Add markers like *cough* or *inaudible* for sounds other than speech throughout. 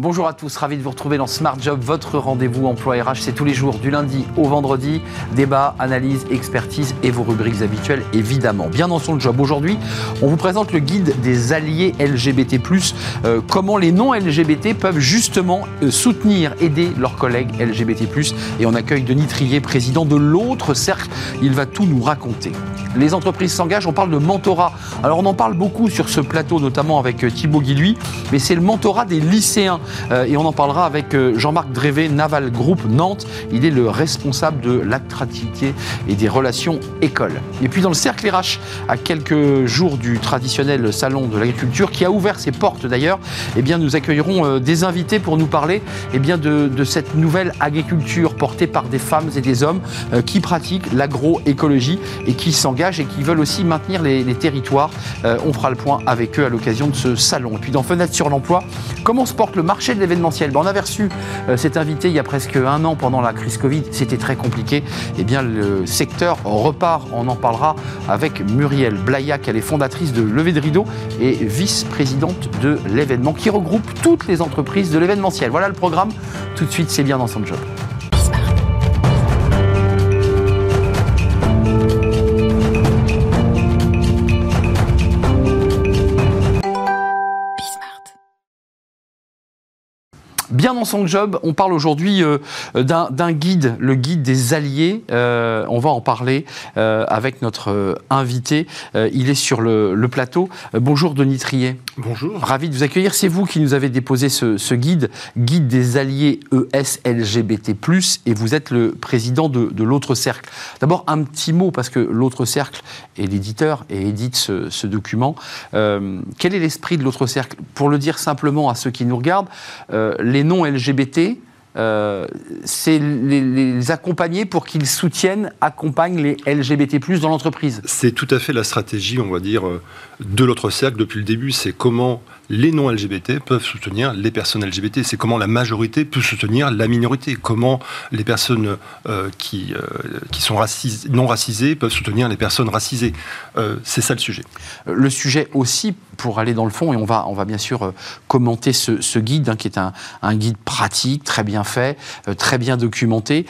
Bonjour à tous, ravi de vous retrouver dans Smart Job, votre rendez-vous emploi RH. C'est tous les jours, du lundi au vendredi. Débat, analyse, expertise et vos rubriques habituelles, évidemment. Bien dans son job. Aujourd'hui, on vous présente le guide des alliés LGBT. Euh, comment les non-LGBT peuvent justement euh, soutenir, aider leurs collègues LGBT. Et on accueille Denis Trier, président de l'autre cercle. Il va tout nous raconter. Les entreprises s'engagent, on parle de mentorat. Alors on en parle beaucoup sur ce plateau, notamment avec euh, Thibaut Guilluy, mais c'est le mentorat des lycéens. Euh, et on en parlera avec euh, Jean-Marc Drévé, Naval Group Nantes. Il est le responsable de l'attractivité et des relations écoles. Et puis dans le cercle RH, à quelques jours du traditionnel salon de l'agriculture, qui a ouvert ses portes d'ailleurs, eh bien nous accueillerons euh, des invités pour nous parler eh bien, de, cette nouvelle agriculture portée par des femmes et des hommes qui pratiquent l'agroécologie et qui s'engagent et qui veulent aussi maintenir les, territoires. on fera le point avec eux à l'occasion de ce salon. Et puis dans Fenêtre sur l'emploi, comment se porte le marché de l'événementiel. on avait reçu cet invité il y a presque un an pendant la crise Covid. C'était très compliqué. Eh bien, le secteur repart. On en parlera avec Muriel Blaillac. Elle est fondatrice de Levé de Rideau et vice-présidente de l'événement qui regroupe toutes les entreprises de l'événementiel. Voilà le programme. Tout de suite, c'est bien dans son job. Bien dans son job. On parle aujourd'hui euh, d'un guide, le guide des alliés. Euh, on va en parler euh, avec notre invité. il est sur le, plateau. bonjour Denis Trier. Bonjour. Ravi de vous accueillir. C'est vous qui nous avez déposé ce, guide, guide des alliés ESLGBT+, et vous êtes le président de, l'autre cercle. D'abord, un petit mot, parce que l'autre cercle est l'éditeur et édite ce, ce document. quel est l'esprit de l'autre cercle? Pour le dire simplement à ceux qui nous regardent, les non LGBT, euh, c'est les, accompagner pour qu'ils soutiennent, accompagnent les LGBT+, dans l'entreprise. C'est tout à fait la stratégie, on va dire, euh, de l'autre cercle depuis le début. C'est comment les non-LGBT peuvent soutenir les personnes LGBT. C'est comment la majorité peut soutenir la minorité. Comment les personnes euh, qui, euh, qui sont non racisées peuvent soutenir les personnes racisées. Euh, c'est ça le sujet. Le sujet aussi, pour aller dans le fond, et on va, on va bien sûr commenter ce, guide, hein, qui est un, guide pratique, très bien fait, très bien documenté.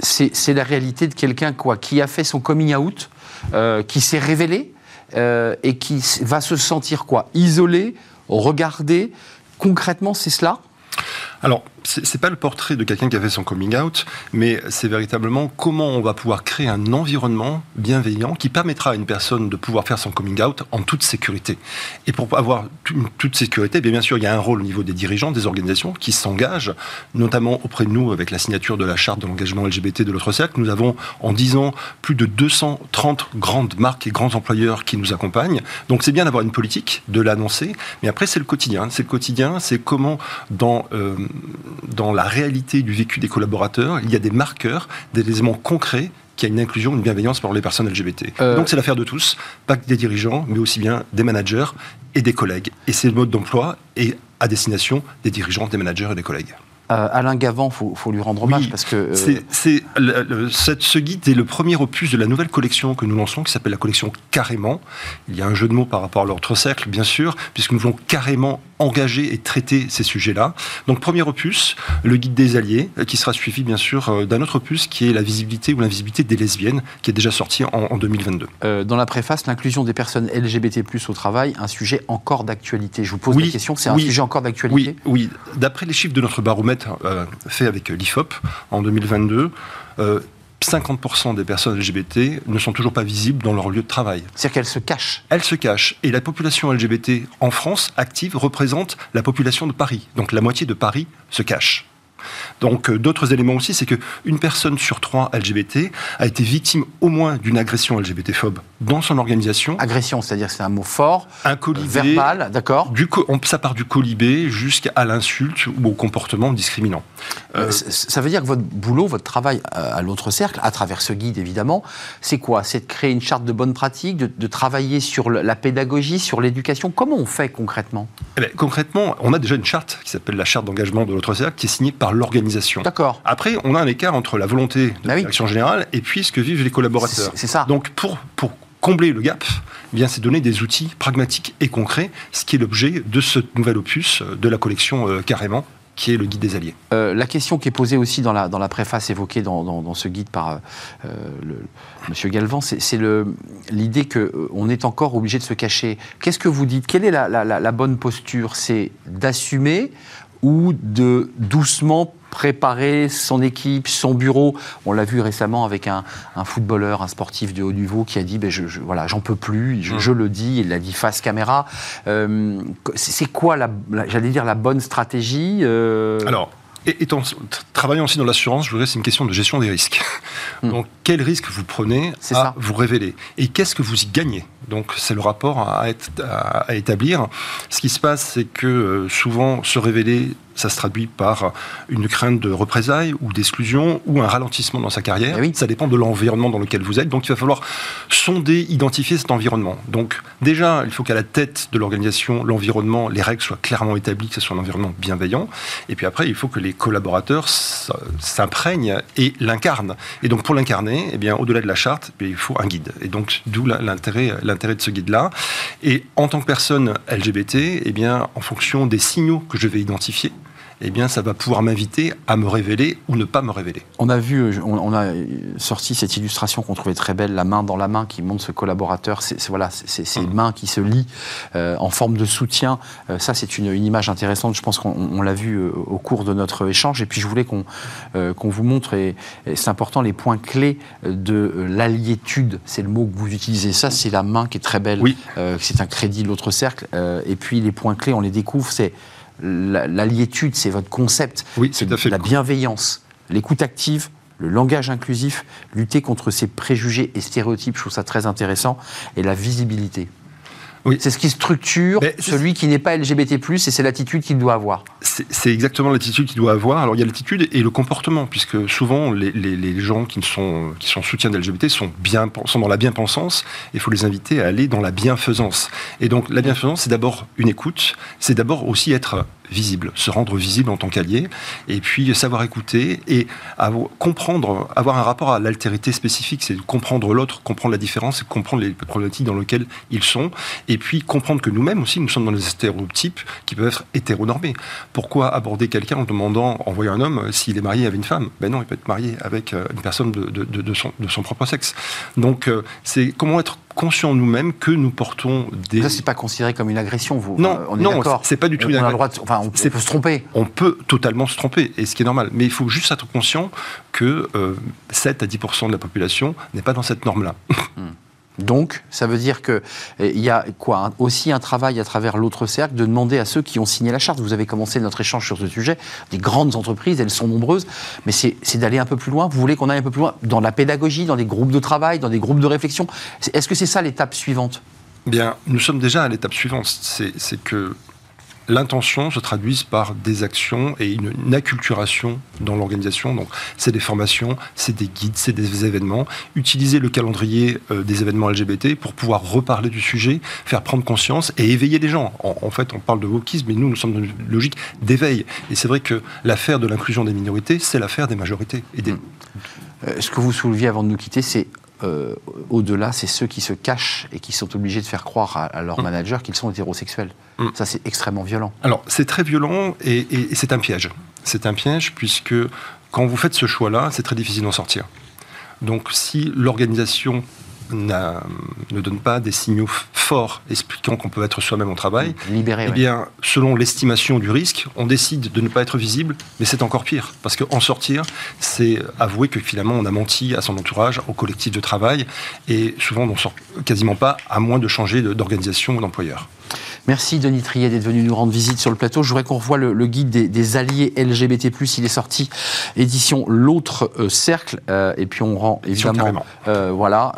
c'est la réalité de quelqu'un qui a fait son coming out, qui s'est révélé, euh, et qui va se sentir quoi? Isolé, regardé? Concrètement, c'est cela? C'est pas le portrait de quelqu'un qui a fait son coming out, mais c'est véritablement comment on va pouvoir créer un environnement bienveillant qui permettra à une personne de pouvoir faire son coming out en toute sécurité. Et pour avoir toute sécurité, bien, sûr, il y a un rôle au niveau des dirigeants, des organisations qui s'engagent, notamment auprès de nous avec la signature de la charte de l'engagement LGBT de l'autre cercle. Nous avons en 10 ans plus de 230 grandes marques et grands employeurs qui nous accompagnent. Donc c'est bien d'avoir une politique, de l'annoncer, mais après c'est le quotidien. C'est le quotidien, c'est comment dans euh, dans la réalité du vécu des collaborateurs, il y a des marqueurs, des éléments concrets qui a une inclusion, une bienveillance pour les personnes LGBT. Euh, Donc c'est l'affaire de tous, pas que des dirigeants, mais aussi bien des managers et des collègues. Et c'est le mode d'emploi et à destination des dirigeants, des managers et des collègues. Euh, Alain Gavant, il faut, lui rendre hommage parce que. Euh, c'est, ce guide est le premier opus de la nouvelle collection que nous lançons qui s'appelle la collection Carrément. Il y a un jeu de mots par rapport à l'autre cercle, bien sûr, puisque nous voulons carrément engager et traiter ces sujets-là. Donc, premier opus, le guide des alliés, euh, qui sera suivi, bien sûr, d'un autre opus qui est la visibilité ou l'invisibilité des lesbiennes, qui est déjà sorti en, 2022. dans la préface, l'inclusion des personnes LGBT au travail, un sujet encore d'actualité. Je vous pose la question, c'est un sujet encore d'actualité? Oui, oui. D'après les chiffres de notre baromètre, euh, fait avec l'IFOP en 2022, 50% euh, des personnes LGBT ne sont toujours pas visibles dans leur lieu de travail. C'est-à-dire qu'elles se cachent Elles se cachent. Et la population LGBT en France active représente la population de Paris. Donc la moitié de Paris se cache. Donc euh, d'autres éléments aussi, c'est qu'une personne sur trois LGBT a été victime au moins d'une agression LGBT-phobe dans son organisation. Agression, c'est-à-dire c'est un mot fort, un colibé, verbal, d'accord Ça part du colibé jusqu'à l'insulte ou au comportement discriminant. Euh, ça veut dire que votre boulot, votre travail euh, à l'autre cercle, à travers ce guide évidemment, c'est quoi? C'est de créer une charte de bonne pratique, de, travailler sur la pédagogie, sur l'éducation? Comment on fait concrètement? Eh ben, Concrètement, on a déjà une charte qui s'appelle la charte d'engagement de l'autre cercle, qui est signée par l'organisation. D'accord. Après, on a un écquart entre la volonté de bah générale et puis ce que vivent les collaborateurs. C'est ça. Donc, pour, pour combler le gap, eh bien c'est donner des outils pragmatiques et concrets, ce qui est l'objet de ce nouvel opus de la collection Carrément qui est le guide des alliés. Euh, la question qui est posée aussi dans la, dans la préface évoquée dans, dans, ce guide par euh, le, M. Galvan, c'est l'idée qu'on euh, est encore obligé de se cacher. Qu'est-ce que vous dites? Quelle est la, la, la bonne posture? C'est d'assumer ou de doucement préparer son équipe, son bureau. On l'a vu récemment avec un, footballeur, un sportif de haut niveau qui a dit ben je, voilà, j'en peux plus, je, mmh. le dis, il l'a dit face caméra. Euh, c'est quoi, la, j'allais dire, la bonne stratégie euh Alors, travaillant aussi dans l'assurance, je voudrais c'est une question de gestion des risques. Mmh. Donc, quel risque vous prenez à ça. vous révéler? Et qu'est-ce que vous y gagnez? Donc, c'est le rapport à, établir. Ce qui se passe, c'est que euh, souvent, se révéler ça se traduit par une crainte de représailles ou d'exclusion ou un ralentissement dans sa carrière. Eh ça dépend de l'environnement dans lequel vous êtes. Donc il va falloir sonder, identifier cet environnement. Donc déjà, il faut qu'à la tête de l'organisation, l'environnement, les règles soient clairement établies, que ce soit un environnement bienveillant. Et puis après, il faut que les collaborateurs s'imprègnent et l'incarnent. Et donc pour l'incarner, eh bien au-delà de la charte, eh il faut un guide. Et donc d'où l'intérêt, l'intérêt de ce guide-là. Et en tant que personne LGBT, eh bien en fonction des signaux que je vais identifier, eh bien, ça va pouvoir m'inviter à me révéler ou ne pas me révéler. On a vu, on, a sorti cette illustration qu'on trouvait très belle, la main dans la main, qui montre ce collaborateur. C'est voilà, c'est ces mmh. mains qui se lient euh, en forme de soutien. Euh, ça, c'est une, image intéressante. Je pense qu'on l'a vu euh, au cours de notre échange. Et puis, je voulais qu'on qu'on vous montre, et, c'est important, les points clés de l'alliétude. C'est le mot que vous utilisez. Ça, c'est la main qui est très belle. Oui. c'est un crédit, l'autre cercle. et puis, les points clés, on les découvre. C'est l'alliétude, c'est votre concept. Oui, c'est à fait. La bienveillance, l'écoute active, le langage inclusif, lutter contre ces préjugés et stéréotypes, je trouve ça très intéressant, et la visibilité. C'est ce qui structure celui qui n'est pas LGBT+, et c'est l'attitude qu'il doit avoir. C'est exactement l'attitude qu'il doit avoir. Alors il y a l'attitude et le comportement, puisque souvent les, les, gens qui sont, qui sont soutiens de LGBT sont, bien, sont dans la bien-pensance, et il faut les inviter à aller dans la bienfaisance. Et donc la bienfaisance, c'est d'abord une écoute, c'est d'abord aussi être visible, se rendre visible en tant qu'allié, et puis savoir écouter et avoir, comprendre, avoir un rapport à l'altérité spécifique, c'est comprendre l'autre, comprendre la différence, comprendre les problématiques dans lesquelles ils sont, et puis comprendre que nous-mêmes aussi, nous sommes dans des stéréotypes qui peuvent être hétéronormés. Pourquoi aborder quelqu'un en demandant, en voyant un homme, s'il est marié avec une femme? Ben non, il peut être marié avec euh, une personne de, son, propre sexe. Donc, euh, c'est comment être conscient nous-mêmes que nous portons des. Ça, c'est pas considéré comme une agression, vous Non, on est non, c'est pas du tout une agression. Enfin, on, peut se tromper. On peut totalement se tromper, et ce qui est normal. Mais il faut juste être conscient que 7 euh, à 10% de la population n'est pas dans cette norme-là. *laughs* Donc, ça veut dire qu'il y a quoi aussi un travail à travers l'autre cercle de demander à ceux qui ont signé la charte. Vous avez commencé notre échange sur ce sujet. Des grandes entreprises, elles sont nombreuses, mais c'est d'aller un peu plus loin. Vous voulez qu'on aille un peu plus loin dans la pédagogie, dans des groupes de travail, dans des groupes de réflexion? Est-ce que c'est ça l'étape suivante? Bien, nous sommes déjà à l'étape suivante. C'est que l'intention se traduise par des actions et une, acculturation dans l'organisation. Donc, c'est des formations, c'est des guides, c'est des événements. Utiliser le calendrier euh, des événements LGBT pour pouvoir reparler du sujet, faire prendre conscience et éveiller les gens. En, fait, on parle de wokisme, mais nous, nous sommes dans une logique d'éveil. Et c'est vrai que l'affaire de l'inclusion des minorités, c'est l'affaire des majorités. Et des... Euh, ce que vous souleviez avant de nous quitter, c'est euh, au-delà, c'est ceux qui se cachent et qui sont obligés de faire croire à, leur mmh. manager qu'ils sont hétérosexuels. Mmh. Ça, c'est extrêmement violent. Alors, c'est très violent et, et c'est un piège. C'est un piège puisque quand vous faites ce choix-là, c'est très difficile d'en sortir. Donc, si l'organisation ne donne pas des signaux forts expliquant qu'on peut être soi-même au travail, Libéré, eh bien, selon l'estimation du risque, on décide de ne pas être visible, mais c'est encore pire, parce qu'en sortir, c'est avouer que finalement on a menti à son entourage, au collectif de travail, et souvent on n'en sort quasiment pas, à moins de changer d'organisation ou d'employeur. Merci Denis Triet d'être venu nous rendre visite sur le plateau. Je voudrais qu'on revoie le, guide des, alliés LGBT+. Il est sorti édition L'autre euh, cercle euh, et puis on rend évidemment euh, voilà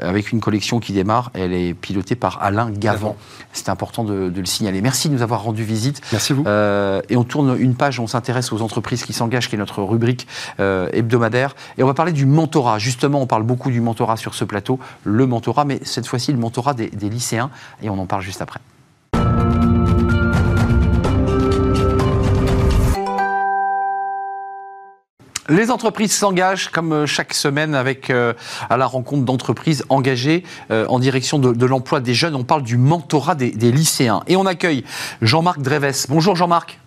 avec une collection qui démarre. Elle est pilotée par Alain Gavant. C'est important de, le signaler. Merci de nous avoir rendu visite. Merci vous. et on tourne une page. On s'intéresse aux entreprises qui s'engagent, qui est notre rubrique hebdomadaire. Et on va parler du mentorat. Justement, on parle beaucoup du mentorat sur ce plateau. Le mentorat, mais cette fois-ci le mentorat des lycéens. Et on en parle juste après. Les entreprises s'engagent comme euh, chaque semaine avec euh, à la rencontre d'entreprises engagées euh, en direction de, l'emploi des jeunes. On parle du mentorat des, des lycéens. Et on accueille Jean-Marc Dreves. Bonjour Jean-Marc.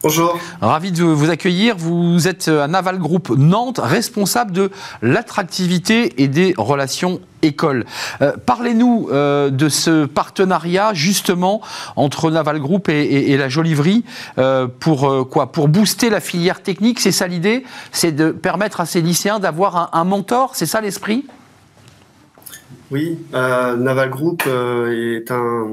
Bonjour. Ravi de vous accueillir. Vous êtes à Naval Group Nantes, responsable de l'attractivité et des relations écoles. Euh, parlez-nous euh, de ce partenariat justement entre Naval Group et, la Joliverie euh, pour quoi? Pour booster la filière technique, c'est ça l'idée? C'est de permettre à ces lycéens d'avoir un, mentor, c'est ça l'esprit? Oui, Naval Group est un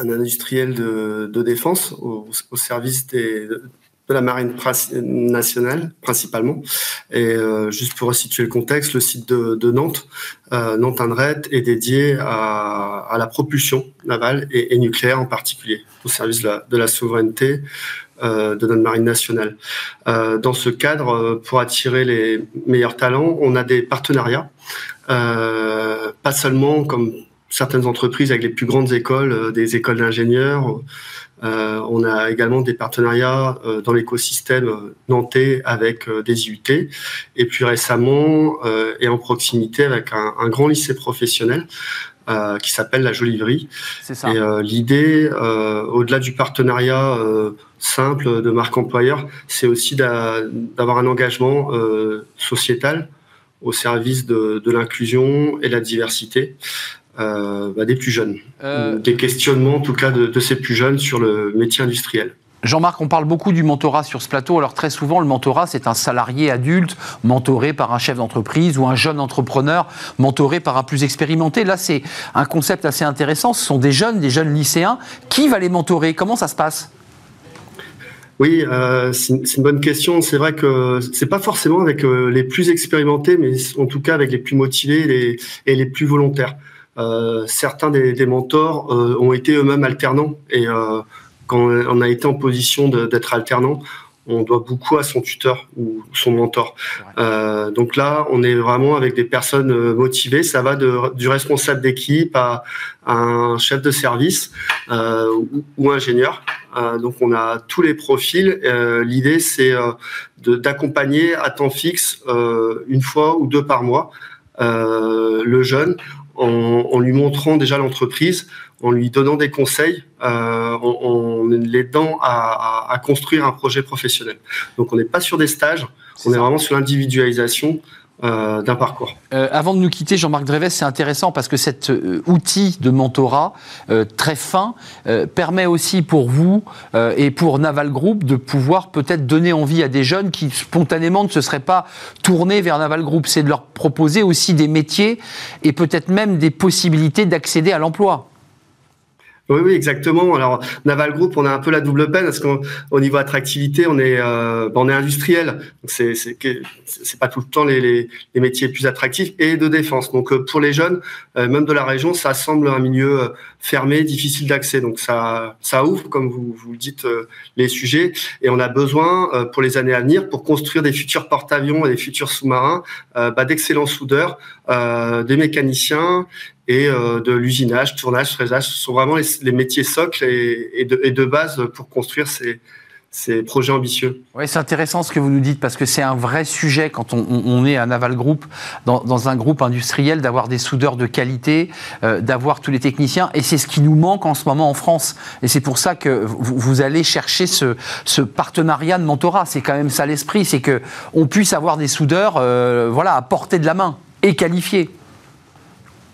un industriel de, défense au, service de la marine nationale principalement. Et euh, juste pour situer le contexte, le site de, Nantes, euh, Nantes Andret, est dédié à, la propulsion navale et, nucléaire en particulier, au service de la, souveraineté euh, de notre marine nationale. dans ce cadre, pour attirer les meilleurs talents, on a des partenariats, pas seulement comme certaines entreprises avec les plus grandes écoles, euh, des écoles d'ingénieurs. Euh, on a également des partenariats euh, dans l'écosystème nantais avec des IUT. Et puis récemment, et en proximité avec un, grand lycée professionnel qui s'appelle la Joliverie. Et l'idée, au-delà du partenariat simple de marque employeur, c'est aussi d'avoir un engagement sociétal au service de, de l'inclusion et la diversité. Euh, bah, des plus jeunes, euh, des questionnements en tout cas de, ces plus jeunes sur le métier industriel. Jean-Marc, on parle beaucoup du mentorat sur ce plateau. Alors très souvent, le mentorat, c'est un salarié adulte mentoré par un chef d'entreprise ou un jeune entrepreneur mentoré par un plus expérimenté. Là, c'est un concept assez intéressant. Ce sont des jeunes, des jeunes lycéens. Qui va les mentorer? Comment ça se passe? Oui, euh, c'est une bonne question. C'est vrai que c'est pas forcément avec les plus expérimentés, mais en tout cas avec les plus motivés et les plus volontaires. Euh, certains des, mentors euh, ont été eux-mêmes alternants et euh, quand on a été en position d'être alternant, on doit beaucoup à son tuteur ou son mentor. donc là, on est vraiment avec des personnes motivées. Ça va de, du responsable d'équipe à, un chef de service ou, ou, ingénieur. donc on a tous les profils. L'idée, c'est d'accompagner à temps fixe une fois ou deux par mois le jeune en, lui montrant déjà l'entreprise, en lui donnant des conseils, euh, en, l'aidant à, construire un projet professionnel. Donc on n'est pas sur des stages, on est vraiment sur l'individualisation euh, d'un parcours. Euh, avant de nous quitter, Jean-Marc Dreves, c'est intéressant parce que cet euh, outil de mentorat très fin permet aussi pour vous et pour Naval Group de pouvoir peut-être donner envie à des jeunes qui spontanément ne se seraient pas tournés vers Naval Group. C'est de leur proposer aussi des métiers et peut-être même des possibilités d'accéder à l'emploi. Oui, oui, exactement. Alors, Naval Group, on a un peu la double peine parce qu'au niveau attractivité, on est, euh, on est industriel. C'est, c'est, c'est pas tout le temps les, les, les, métiers plus attractifs et de défense. Donc, euh, pour les jeunes, euh, même de la région, ça semble un milieu euh, fermé, difficile d'accès. Donc, ça, ça ouvre, comme vous, vous le dites, les sujets. Et on a besoin, pour les années à venir, pour construire des futurs porte-avions et des futurs sous-marins, bah, d'excellents soudeurs, des mécaniciens et euh, de l'usinage, tournage, fraisage. Ce sont vraiment les, métiers socles et, de, base pour construire ces, projets ambitieux. Oui, c'est intéressant ce que vous nous dites parce que c'est un vrai sujet quand on, est à Naval Group, dans, un groupe industriel, d'avoir des soudeurs de qualité, euh, d'avoir tous les techniciens. Et c'est ce qui nous manque en ce moment en France. Et c'est pour ça que vous, allez chercher ce, partenariat de mentorat. C'est quand même ça l'esprit, c'est que on puisse avoir des soudeurs, euh, voilà, à portée de la main et qualifiés.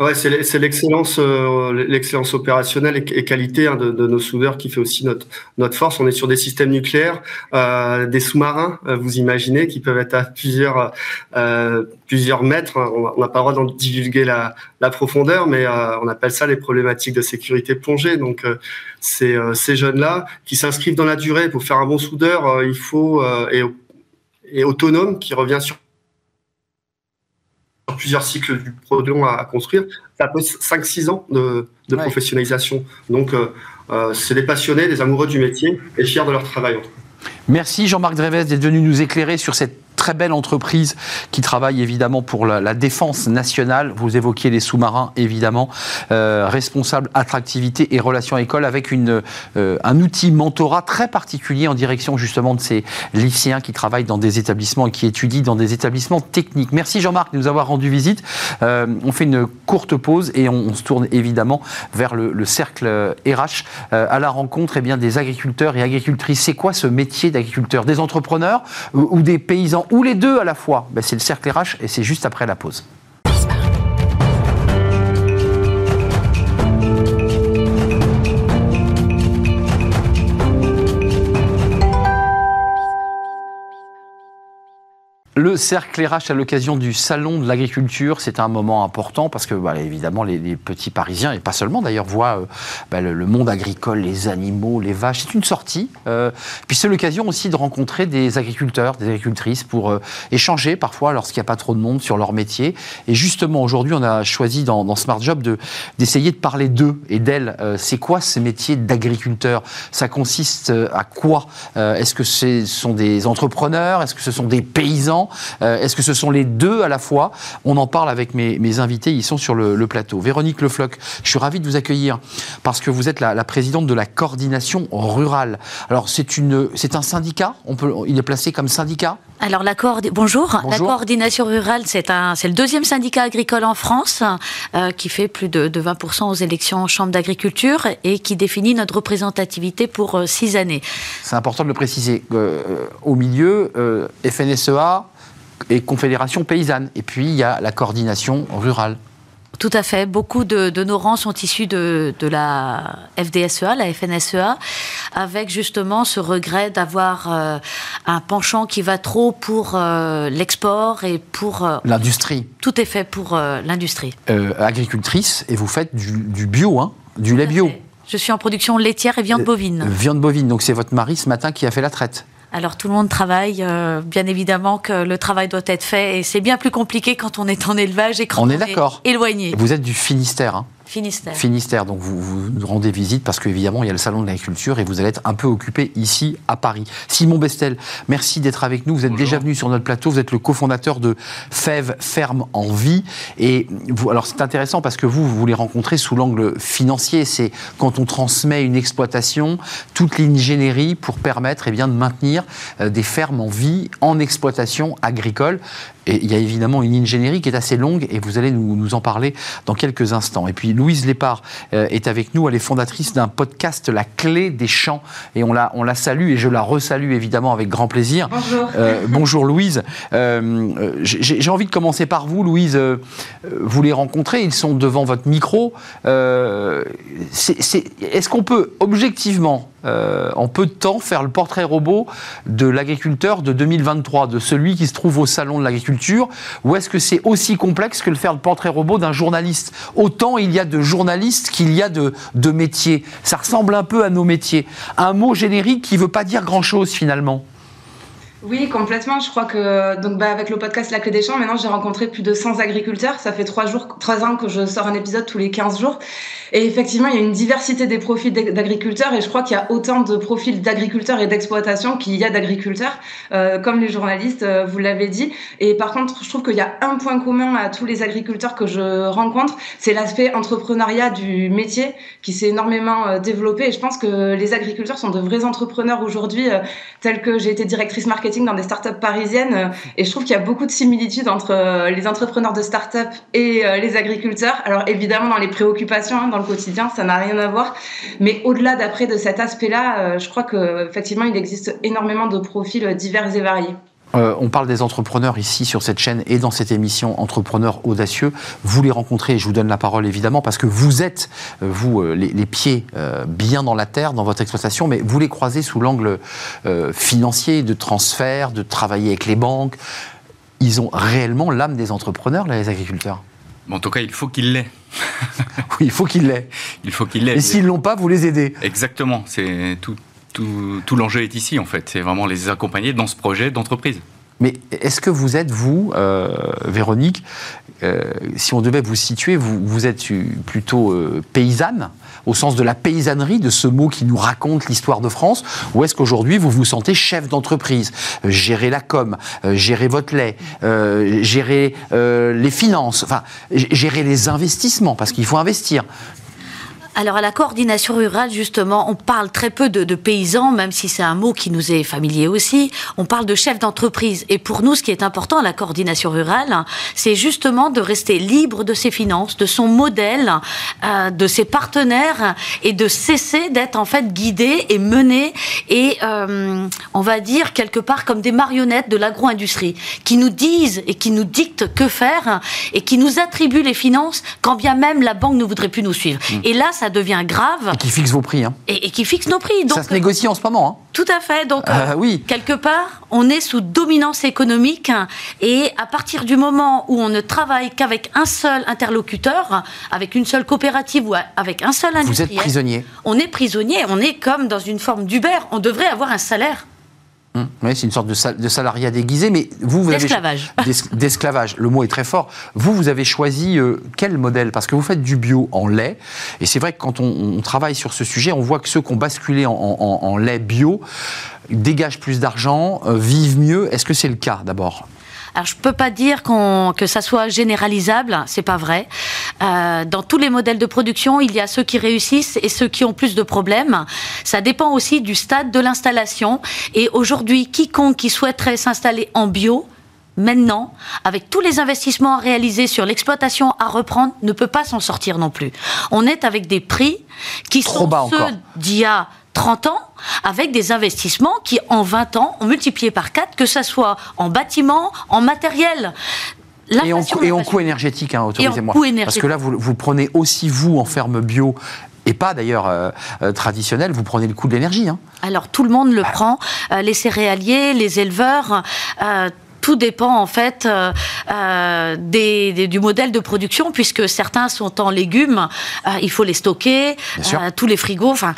Ouais, c'est l'excellence, euh, l'excellence opérationnelle et, qualité hein, de, nos soudeurs qui fait aussi notre notre force. On est sur des systèmes nucléaires, euh, des sous-marins, euh, vous imaginez, qui peuvent être à plusieurs plusieurs mètres. On n'a pas le droit d'en divulguer la, la profondeur, mais on appelle ça les problématiques de sécurité plongée. Donc, c'est ces jeunes-là qui s'inscrivent dans la durée. Pour faire un bon soudeur, il faut et, et autonome, qui revient sur plusieurs cycles du produit à, construire. Ça peut 5-6 ans de, professionnalisation. Donc, euh, euh, c'est des passionnés, des amoureux du métier et fiers de leur travail. Merci Jean-Marc Dreves d'être venu nous éclairer sur cette très belle entreprise qui travaille évidemment pour la, défense nationale. Vous évoquiez les sous-marins, évidemment. responsable attractivité et relations école avec une, un outil mentorat très particulier en direction justement de ces lycéens qui travaillent dans des établissements et qui étudient dans des établissements techniques. Merci Jean-Marc de nous avoir rendu visite. on fait une courte pause et on, se tourne évidemment vers le, cercle RH à la rencontre eh bien, des agriculteurs et agricultrices. C'est quoi ce métier d'agriculteur? Des entrepreneurs ou, des paysans? Les deux à la fois ben, C'est le cercle RH et c'est juste après la pause. Le cercle RH à l'occasion du salon de l'agriculture, c'est un moment important parce que bah, évidemment les, petits Parisiens et pas seulement d'ailleurs voient euh, bah, le, monde agricole, les animaux, les vaches. C'est une sortie. Euh, puis c'est l'occasion aussi de rencontrer des agriculteurs, des agricultrices pour euh, échanger parfois lorsqu'il n'y a pas trop de monde sur leur métier. Et justement aujourd'hui, on a choisi dans, Smart Job de d'essayer de parler d'eux et d'elles. c'est quoi ce métier d'agriculteur Ça consiste à quoi? Est-ce que ce sont des entrepreneurs? Est-ce que ce sont des paysans? Euh, est-ce que ce sont les deux à la fois? On en parle avec mes, invités, ils sont sur le, plateau. Véronique Lefloc, je suis ravi de vous accueillir parce que vous êtes la, présidente de la coordination rurale. Alors c'est un syndicat, on peut, il est placé comme syndicat? Alors la bonjour. La coordination rurale, c'est le deuxième syndicat agricole en France euh, qui fait plus de, 20% aux élections en chambre d'agriculture et qui définit notre représentativité pour euh, six années. C'est important de le préciser. au milieu, FNSEA, et Confédération paysanne. Et puis, il y a la coordination rurale. Tout à fait. Beaucoup de, nos rangs sont issus de, la FDSEA, la FNSEA, avec justement ce regret d'avoir euh, un penchant qui va trop pour euh, l'export et pour... Euh, l'industrie. Tout est fait pour l'industrie. agricultrice, et vous faites du, bio, hein, du lait bio. Je suis en production laitière et viande bovine. viande bovine, donc c'est votre mari ce matin qui a fait la traite alors tout le monde travaille, euh, bien évidemment que le travail doit être fait et c'est bien plus compliqué quand on est en élevage et quand on, est, est éloigné. Vous êtes du Finistère. Hein Finistère. Finistère, donc vous, vous rendez visite parce qu'évidemment il y a le salon de l'agriculture et vous allez être un peu occupé ici à Paris. Simon Bestel, merci d'être avec nous. Vous êtes déjà venu sur notre plateau, vous êtes le cofondateur de Fève Ferme en Vie. Et vous, alors c'est intéressant parce que vous, vous les rencontrez sous l'angle financier. C'est quand on transmet une exploitation, toute l'ingénierie pour permettre eh bien, de maintenir euh, des fermes en vie, en exploitation agricole. Et il y a évidemment une ingénierie qui est assez longue et vous allez nous, nous en parler dans quelques instants. Et puis Louise Lépard euh, est avec nous. Elle est fondatrice d'un podcast, La Clé des Champs. Et on la, on la salue et je la resalue évidemment avec grand plaisir. Bonjour. Euh, bonjour Louise. Euh, j'ai envie de commencer par vous, Louise. vous les rencontrez, ils sont devant votre micro. Est-ce qu'on peut objectivement euh, en peu de temps faire le portrait robot de l'agriculteur de 2023, de celui qui se trouve au salon de l'agriculture Ou est-ce que c'est aussi complexe que le faire le portrait robot d'un journaliste? Autant il y a de journalistes qu'il y a de, de métiers. Ça ressemble un peu à nos métiers. Un mot générique qui ne veut pas dire grand-chose finalement. Oui, complètement. Je crois que donc bah, avec le podcast La Clé des Champs, maintenant j'ai rencontré plus de 100 agriculteurs. Ça fait trois jours, trois ans que je sors un épisode tous les 15 jours. Et effectivement, il y a une diversité des profils d'agriculteurs et je crois qu'il y a autant de profils d'agriculteurs et d'exploitation qu'il y a d'agriculteurs, euh, comme les journalistes, euh, vous l'avez dit. Et par contre, je trouve qu'il y a un point commun à tous les agriculteurs que je rencontre, c'est l'aspect entrepreneuriat du métier qui s'est énormément euh, développé. Et je pense que les agriculteurs sont de vrais entrepreneurs aujourd'hui, tels que j'ai été directrice marketing dans des startups parisiennes. Euh, et je trouve qu'il y a beaucoup de similitudes entre euh, les entrepreneurs de startups et euh, les agriculteurs. Alors évidemment, dans les préoccupations, hein, dans le quotidien, ça n'a rien à voir. Mais au-delà d'après de cet aspect-là, je crois qu'effectivement, il existe énormément de profils divers et variés. Euh, on parle des entrepreneurs ici sur cette chaîne et dans cette émission Entrepreneurs audacieux. Vous les rencontrez, et je vous donne la parole évidemment, parce que vous êtes, euh, vous, euh, les, pieds bien dans la terre, dans votre exploitation, mais vous les croisez sous l'angle financier, de transfert, de travailler avec les banques. Ils ont réellement l'âme des entrepreneurs, les agriculteurs En tout cas, il faut qu'ils l'aient. *laughs* oui, il faut qu'ils l'aient. Il faut qu'ils l'aient. Et s'ils l'ont pas, vous les aidez. Exactement. C'est tout, tout, l'enjeu est ici, en fait. C'est vraiment les accompagner dans ce projet d'entreprise. Mais est-ce que vous êtes, vous, euh, Véronique, euh, si on devait vous situer, vous, êtes plutôt euh, paysanne, au sens de la paysannerie, de ce mot qui nous raconte l'histoire de France, ou est-ce qu'aujourd'hui vous vous sentez chef d'entreprise, gérer la com, gérer votre lait, gérer les finances, enfin, gérer les investissements, parce qu'il faut investir. Alors à la coordination rurale, justement, on parle très peu de, de paysans, même si c'est un mot qui nous est familier aussi. On parle de chef d'entreprise. Et pour nous, ce qui est important à la coordination rurale, c'est justement de rester libre de ses finances, de son modèle, euh, de ses partenaires, et de cesser d'être en fait guidé et mené, et euh, on va dire quelque part comme des marionnettes de l'agro-industrie, qui nous disent et qui nous dictent que faire, et qui nous attribuent les finances, quand bien même la banque ne voudrait plus nous suivre. Et là, ça devient grave Et qui fixe vos prix. hein. et, et qui fixe nos prix. Donc, Ça se négocie en ce moment. hein. tout à fait. Donc, Euh, oui. quelque part, on est sous dominance économique et à partir du moment où on ne travaille qu'avec un seul interlocuteur, avec une seule coopérative ou avec un seul Vous êtes industriel, prisonnier. on est prisonnier. On est comme dans une forme d'Uber. On devrait avoir un salaire. Oui, c'est une sorte de, sal- de salariat déguisé, mais vous, vous avez... D'esclavage. *laughs* D'es- D'esclavage, le mot est très fort. Vous, vous avez choisi euh, quel modèle? Parce que vous faites du bio en lait, et c'est vrai que quand on, on travaille sur ce sujet, on voit que ceux qui ont basculé en, en- en lait bio dégagent plus d'argent, euh, vivent mieux. Est-ce que c'est le cas d'abord? Alors je peux pas dire qu'on- que ça soit généralisable, c'est pas vrai. Euh, dans tous les modèles de production, il y a ceux qui réussissent et ceux qui ont plus de problèmes. Ça dépend aussi du stade de l'installation. Et aujourd'hui, quiconque qui souhaiterait s'installer en bio maintenant, avec tous les investissements à réaliser sur l'exploitation à reprendre, ne peut pas s'en sortir non plus. On est avec des prix qui Trop sont bas ceux encore. d'il y a 30 ans, avec des investissements qui, en 20 ans, ont multiplié par 4, que ce soit en bâtiment, en matériel. Et en, et en coût énergétique, hein, autorisez-moi. Parce que là, vous, vous prenez aussi, vous, en ferme bio, et pas d'ailleurs euh, euh, traditionnelle, vous prenez le coût de l'énergie. hein. Alors tout le monde le prend, euh, les céréaliers, les éleveurs. euh, tout dépend en fait euh, des- des- du modèle de production, puisque certains sont en légumes, il faut les stocker, tous les frigos. Enfin,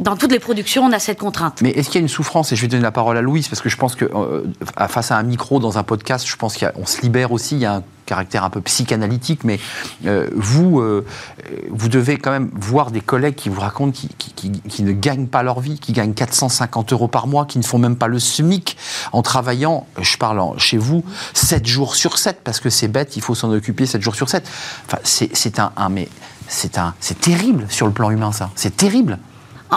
dans toutes les productions, on a cette contrainte. Mais est-ce qu'il y a une souffrance Et je vais donner la parole à Louise, parce que je pense que euh, face à un micro dans un podcast, je pense qu'on se libère aussi. Il y a un caractère un peu psychanalytique, mais euh, vous, euh, vous devez quand même voir des collègues qui vous racontent qui, ne gagnent pas leur vie, qui gagnent 450 euros par mois, qui ne font même pas le SMIC en travaillant, je parle chez vous, 7 jours sur 7, parce que c'est bête, il faut s'en occuper 7 jours sur 7. Enfin, c'est un, un- mais c'est terrible sur le plan humain, ça. C'est terrible.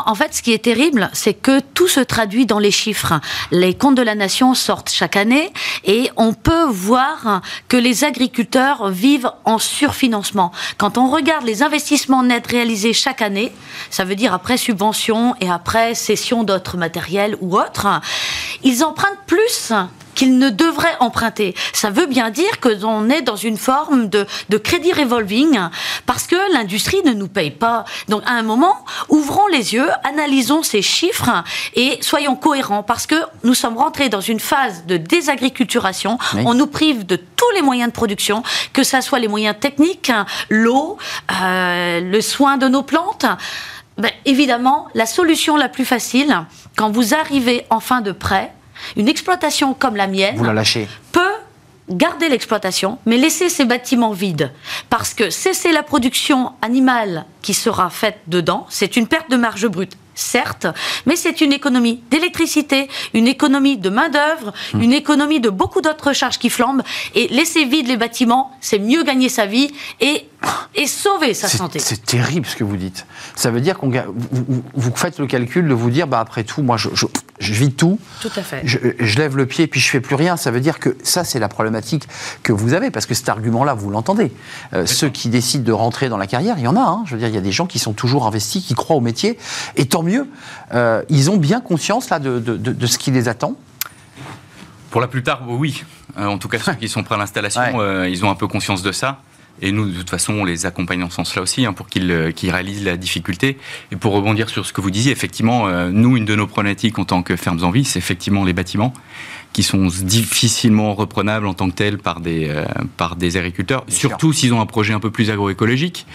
En fait, ce qui est terrible, c'est que tout se traduit dans les chiffres. Les comptes de la nation sortent chaque année et on peut voir que les agriculteurs vivent en surfinancement. Quand on regarde les investissements nets réalisés chaque année, ça veut dire après subvention et après cession d'autres matériels ou autres, ils empruntent plus qu'ils ne devraient emprunter. Ça veut bien dire que l'on est dans une forme de, de crédit revolving parce que l'industrie ne nous paye pas. Donc à un moment, ouvrons les yeux, analysons ces chiffres et soyons cohérents parce que nous sommes rentrés dans une phase de désagriculturation. Oui. On nous prive de tous les moyens de production, que ça soit les moyens techniques, l'eau, euh, le soin de nos plantes. Ben, évidemment, la solution la plus facile, quand vous arrivez en fin de prêt, une exploitation comme la mienne Vous la lâchez. peut garder l'exploitation, mais laisser ces bâtiments vides. Parce que cesser la production animale qui sera faite dedans, c'est une perte de marge brute. Certes, mais c'est une économie d'électricité, une économie de main-d'œuvre, Hmm. une économie de beaucoup d'autres charges qui flambent. Et laisser vides les bâtiments, c'est mieux gagner sa vie et, et sauver sa santé. C'est terrible ce que vous dites. Ça veut dire qu'on vous, faites le calcul de vous dire, bah après tout, moi je, je, je vis tout, Tout à fait. je, je lève le pied et puis je fais plus rien. Ça veut dire que ça c'est la problématique que vous avez parce que cet argument-là vous l'entendez. Euh, ceux qui décident de rentrer dans la carrière, il y en a. hein. Je veux dire, il y a des gens qui sont toujours investis, qui croient au métier et tant mieux. Euh, ils ont bien conscience là de, de- de- de ce qui les attend. Pour la plupart, oui. Euh, en tout cas, ceux qui sont prêts à l'installation, Ouais. euh, ils ont un peu conscience de ça. Et nous, de toute façon, on les accompagne dans ce sens-là aussi, hein, pour qu'ils euh, qu'ils réalisent la difficulté. Et pour rebondir sur ce que vous disiez, effectivement, euh, nous, une de nos problématiques en tant que fermes en vie, c'est effectivement les bâtiments. Qui sont difficilement reprenables en tant que tels par des, par des agriculteurs, surtout s'ils ont un projet un peu plus agroécologique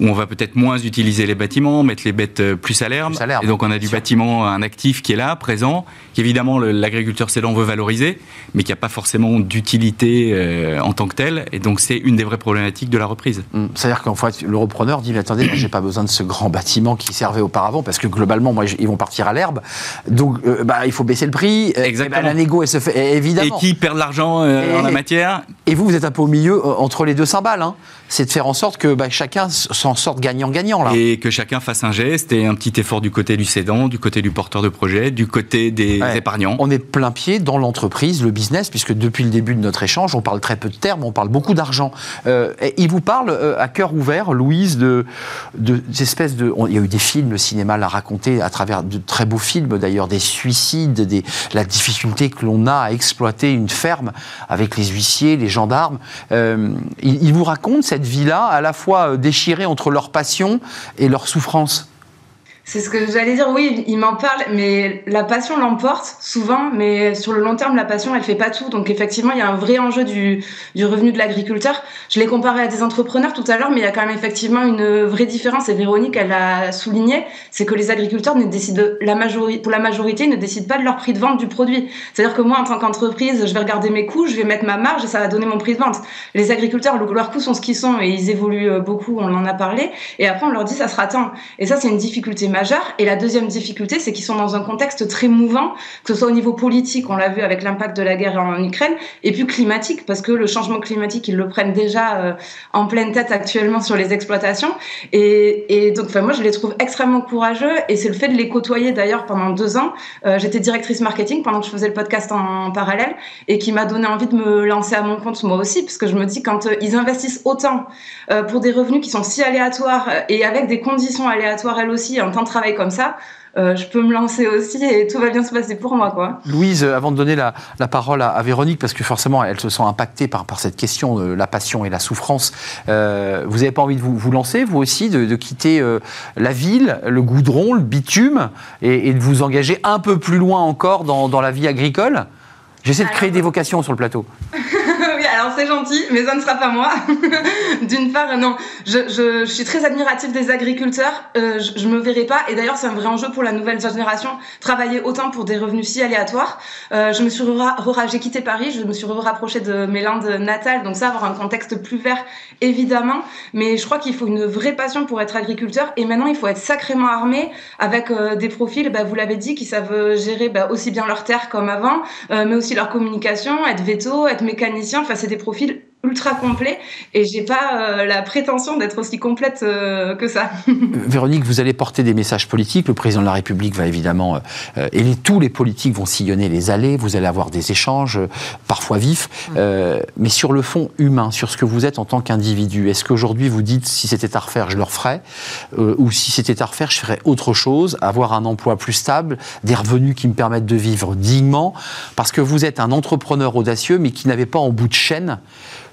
où on va peut-être moins utiliser les bâtiments, mettre les bêtes euh, plus à l'herbe. Et donc on a du bâtiment, un actif qui est là, présent, qu'évidemment l'agriculteur cédant veut valoriser, mais qui n'a pas forcément d'utilité euh, en tant que tel. Et donc c'est une des vraies problématiques de la reprise. Hum, c'est-à-dire qu'en fait, le repreneur dit, mais attendez, j'ai pas besoin de ce grand bâtiment qui servait auparavant, parce que globalement, moi, ils vont partir à l'herbe. Donc euh, bah, il faut baisser le prix. Exactement. Et, bah, la négo, se fait, évidemment. Et qui perd de l'argent en la matière? Et vous, vous êtes un peu au milieu, entre les deux cymbales. Hein c'est de faire en sorte que bah, chacun s'en sorte gagnant-gagnant. là. Et que chacun fasse un geste et un petit effort du côté du cédant, du côté du porteur de projet, du côté des épargnants. On est plein pied dans l'entreprise, le business, puisque depuis le début de notre échange, on parle très peu de termes, on parle beaucoup d'argent. Euh, il vous parle euh, à cœur ouvert, Louise, de, de, espèces de... il y a eu des films, le cinéma l'a raconté à travers de très beaux films d'ailleurs, des suicides, des, la difficulté que l'on a à exploiter une ferme avec les huissiers, les gendarmes. Euh, il, il vous raconte cette vie-là, à la fois euh, déchirée entre leur passion et leur souffrance c'est ce que j'allais dire, oui, il m'en parle, mais la passion l'emporte souvent, mais sur le long terme, la passion, elle fait pas tout. Donc effectivement, il y a un vrai enjeu du, du revenu de l'agriculteur. Je l'ai comparé à des entrepreneurs tout à l'heure, mais il y a quand même effectivement une vraie différence, et Véronique, elle l'a souligné, c'est que les agriculteurs ne décident, la majorité, pour la majorité, ne décident pas de leur prix de vente du produit. C'est-à-dire que moi, en tant qu'entreprise, je vais regarder mes coûts, je vais mettre ma marge et ça va donner mon prix de vente. Les agriculteurs, leurs coûts sont ce qu'ils sont et ils évoluent beaucoup, on en a parlé, et après on leur dit ça sera tant. Et ça, c'est une difficulté majeure et la deuxième difficulté, c'est qu'ils sont dans un contexte très mouvant, que ce soit au niveau politique, on l'a vu avec l'impact de la guerre en Ukraine, et puis climatique, parce que le changement climatique, ils le prennent déjà euh, en pleine tête actuellement sur les exploitations. Et, donc, moi, je les trouve extrêmement courageux, et c'est le fait de les côtoyer d'ailleurs pendant deux ans. Euh, j'étais directrice marketing pendant que je faisais le podcast en, parallèle, et qui m'a donné envie de me lancer à mon compte moi aussi, parce que je me dis quand euh, ils investissent autant pour des revenus qui sont si aléatoires et avec des conditions aléatoires elles aussi en temps de travail comme ça, euh, je peux me lancer aussi et tout va bien se passer pour moi. Quoi. Louise, euh, avant de donner la, parole à, Véronique, parce que forcément elle se sent impactée par, par cette question de la passion et la souffrance, euh, vous n'avez pas envie de vous, vous lancer, vous aussi, de, quitter la ville, le goudron, le bitume, et, de vous engager un peu plus loin encore dans, dans la vie agricole? J'essaie de créer des vocations sur le plateau. Alors c'est gentil, mais ça ne sera pas moi. *laughs* D'une part, non, je, suis très admirative des agriculteurs. Euh, je, je, me verrai pas, et d'ailleurs c'est un vrai enjeu pour la nouvelle génération, travailler autant pour des revenus si aléatoires. Euh, je me suis j'ai quitté Paris, je me suis rapprochée de mes landes natales, donc ça avoir un contexte plus vert évidemment, mais je crois qu'il faut une vraie passion pour être agriculteur, et maintenant il faut être sacrément armé avec euh, des profils, bah, vous l'avez dit, qui savent gérer bah, aussi bien leur terre comme avant, mais aussi leur communication, être veto, être mécanicien. Enfin, c'est des profils ultra complets et j'ai pas euh, la prétention d'être aussi complète euh, que ça. *laughs* Véronique, vous allez porter des messages politiques. Le président de la République va évidemment euh, et tous les politiques vont sillonner les allées. Vous allez avoir des échanges parfois vifs, mm. mais sur le fond humain, sur ce que vous êtes en tant qu'individu. Est-ce qu'aujourd'hui vous dites si c'était à refaire, je le referais, ou si c'était à refaire, je ferais autre chose, avoir un emploi plus stable, des revenus qui me permettent de vivre dignement, parce que vous êtes un entrepreneur audacieux, mais qui n'avait pas en bout de chaîne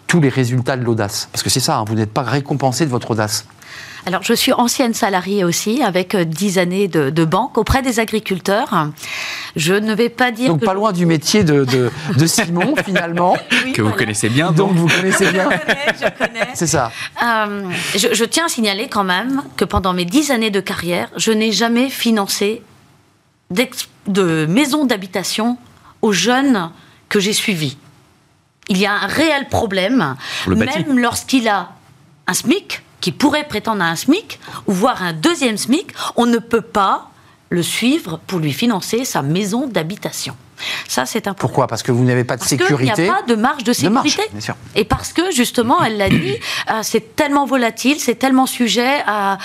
tous les résultats de l'audace Parce que c'est ça, hein, vous n'êtes pas récompensé de votre audace. Alors, je suis ancienne salariée aussi, avec euh, dix années de, banque auprès des agriculteurs. Je ne vais pas dire. Donc, pas loin du métier de, de, Simon, *laughs* finalement. que vous connaissez bien. Donc, vous connaissez bien. je connais, je connais. C'est ça. Euh, je, je, tiens à signaler quand même que pendant mes dix années de carrière, je n'ai jamais financé de maisons d'habitation aux jeunes que j'ai suivis il y a un réel problème, même lorsqu'il a un SMIC, qui pourrait prétendre à un SMIC, ou voir un deuxième SMIC, on ne peut pas le suivre pour lui financer sa maison d'habitation. Ça, c'est important. Pourquoi? Parce que vous n'avez pas de sécurité. Il n'y a pas de marge de sécurité. Et parce que, justement, elle l'a dit, euh, c'est tellement volatile, c'est tellement sujet à,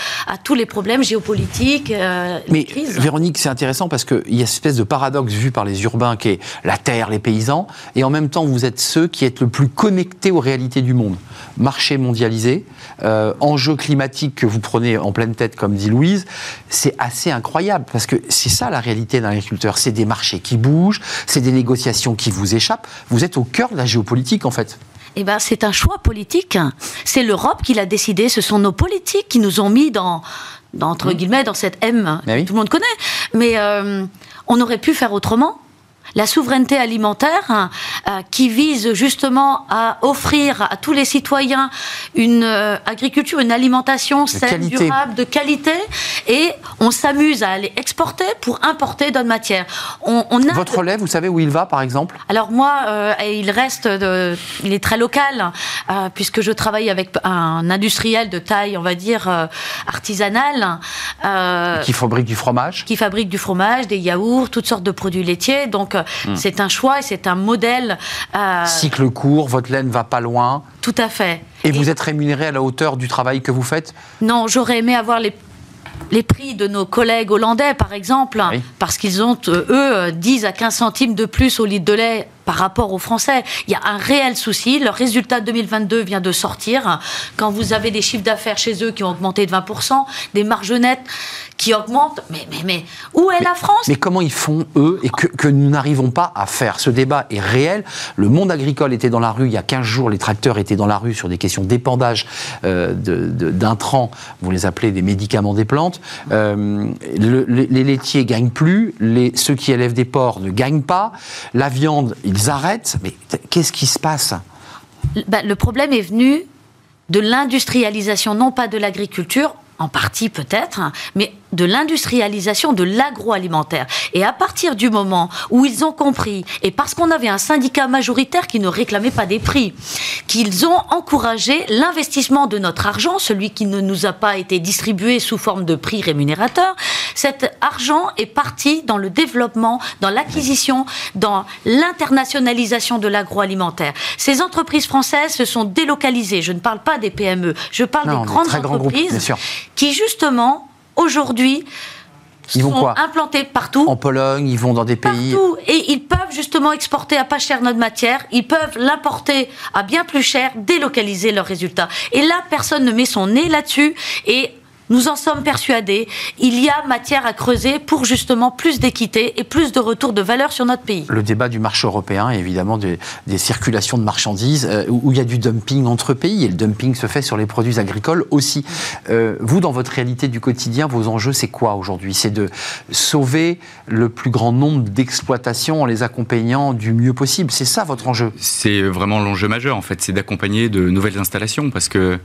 tous les problèmes géopolitiques, euh, Mais Véronique, c'est intéressant parce qu'il y a cette espèce de paradoxe vu par les urbains qui est la terre, les paysans, et en même temps, vous êtes ceux qui êtes le plus connectés aux réalités du monde. Marché mondialisé, euh, enjeux climatiques que vous prenez en pleine tête, comme dit Louise, c'est assez incroyable parce que c'est ça la réalité d'un agriculteur. C'est des marchés qui bougent, c'est des négociations qui vous échappent. Vous êtes au cœur de la géopolitique, en fait. Eh ben, c'est un choix politique. C'est l'Europe qui l'a décidé. Ce sont nos politiques qui nous ont mis dans, entre mmh. guillemets, dans cette M. Tout le monde connaît. Mais euh, on aurait pu faire autrement. La souveraineté alimentaire hein, euh, qui vise justement à offrir à tous les citoyens une euh, agriculture, une alimentation saine, durable, de qualité, et on s'amuse à aller exporter pour importer d'autres matières. On, Votre lait, vous savez où il va, par exemple? Alors moi, euh, il reste, de, il est très local, puisque je travaille avec un industriel de taille, on va dire, artisanale. qui fabrique du fromage? Qui fabrique du fromage, des yaourts, toutes sortes de produits laitiers. Donc Hmm. C'est un choix et c'est un modèle. Euh, Cycle court, votre laine va pas loin. Tout à fait. Et, vous êtes rémunéré à la hauteur du travail que vous faites? Non, j'aurais aimé avoir les les prix de nos collègues hollandais, par exemple, parce qu'ils ont, euh, eux, 10 à 15 centimes de plus au litre de lait par rapport aux Français. Il y a un réel souci. Le résultat 2022 vient de sortir. Quand vous avez des chiffres d'affaires chez eux qui ont augmenté de 20%, des marges nettes qui augmentent, mais, mais, mais où est la France? Mais comment ils font, eux, et que, que nous n'arrivons pas à faire? Ce débat est réel. Le monde agricole était dans la rue il y a 15 jours, les tracteurs étaient dans la rue sur des questions d'épandage euh, d'intrants, vous les appelez des médicaments des plantes. Euh, les, laitiers gagnent plus, les, ceux qui élèvent des porcs ne gagnent pas, la viande, ils arrêtent. Mais qu'est-ce qui se passe? Bah, Le problème est venu de l'industrialisation, non pas de l'agriculture, en partie peut-être, mais de l'industrialisation de l'agroalimentaire. Et à partir du moment où ils ont compris, et parce qu'on avait un syndicat majoritaire qui ne réclamait pas des prix, qu'ils ont encouragé l'investissement de notre argent, celui qui ne nous a pas été distribué sous forme de prix rémunérateurs, cet argent est parti dans le développement, dans l'acquisition, dans l'internationalisation de l'agroalimentaire. Ces entreprises françaises se sont délocalisées. Je ne parle pas des PME, je parle des grandes entreprises qui justement aujourd'hui ils vont sont implantés partout. En Pologne, ils vont dans des pays. Partout. Et ils peuvent justement exporter à pas cher notre matière. Ils peuvent l'importer à bien plus cher, délocaliser leurs résultats. Et là, personne ne met son nez là-dessus. Et nous en sommes persuadés. Il y a matière à creuser pour justement plus d'équité et plus de retour de valeur sur notre pays. Le débat du marché européen, évidemment des, circulations de marchandises, euh, où il y a du dumping entre pays, et le dumping se fait sur les produits agricoles aussi. Euh, vous, dans votre réalité du quotidien, vos enjeux, c'est quoi aujourd'hui? C'est de sauver le plus grand nombre d'exploitations en les accompagnant du mieux possible. C'est ça votre enjeu? C'est vraiment l'enjeu majeur, en fait, c'est d'accompagner de nouvelles installations, parce que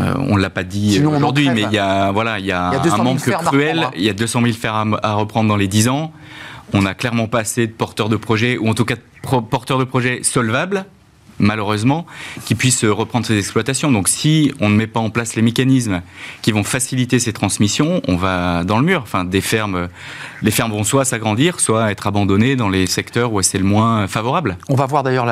euh, on ne l'a pas dit aujourd'hui, mais il y a, voilà, il y a, un manque cruel. Il y a 200 000 fers à, reprendre dans les 10 ans. On n'a clairement pas assez de porteurs de projets, ou en tout cas porteurs de projets solvables malheureusement, qui puissent reprendre ces exploitations. Donc si on ne met pas en place les mécanismes qui vont faciliter ces transmissions, on va dans le mur. Enfin, les fermes vont soit s'agrandir, soit être abandonnées dans les secteurs où c'est le moins favorable. On va voir d'ailleurs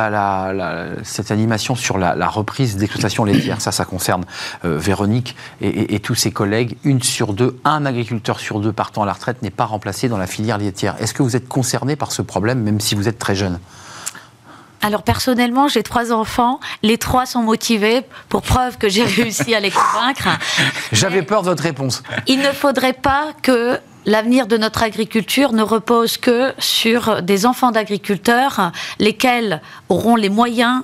cette animation sur la, reprise d'exploitation laitière. Ça, ça concerne euh, Véronique et, et tous ses collègues. Une sur deux, un agriculteur sur deux partant à la retraite n'est pas remplacé dans la filière laitière. Est-ce que vous êtes concerné par ce problème, même si vous êtes très jeune? Alors personnellement, j'ai trois enfants. Les trois sont motivés, pour preuve que j'ai *laughs* réussi à les convaincre. J'avais peur de votre réponse. Il ne faudrait pas que l'avenir de notre agriculture ne repose que sur des enfants d'agriculteurs, lesquels auront les moyens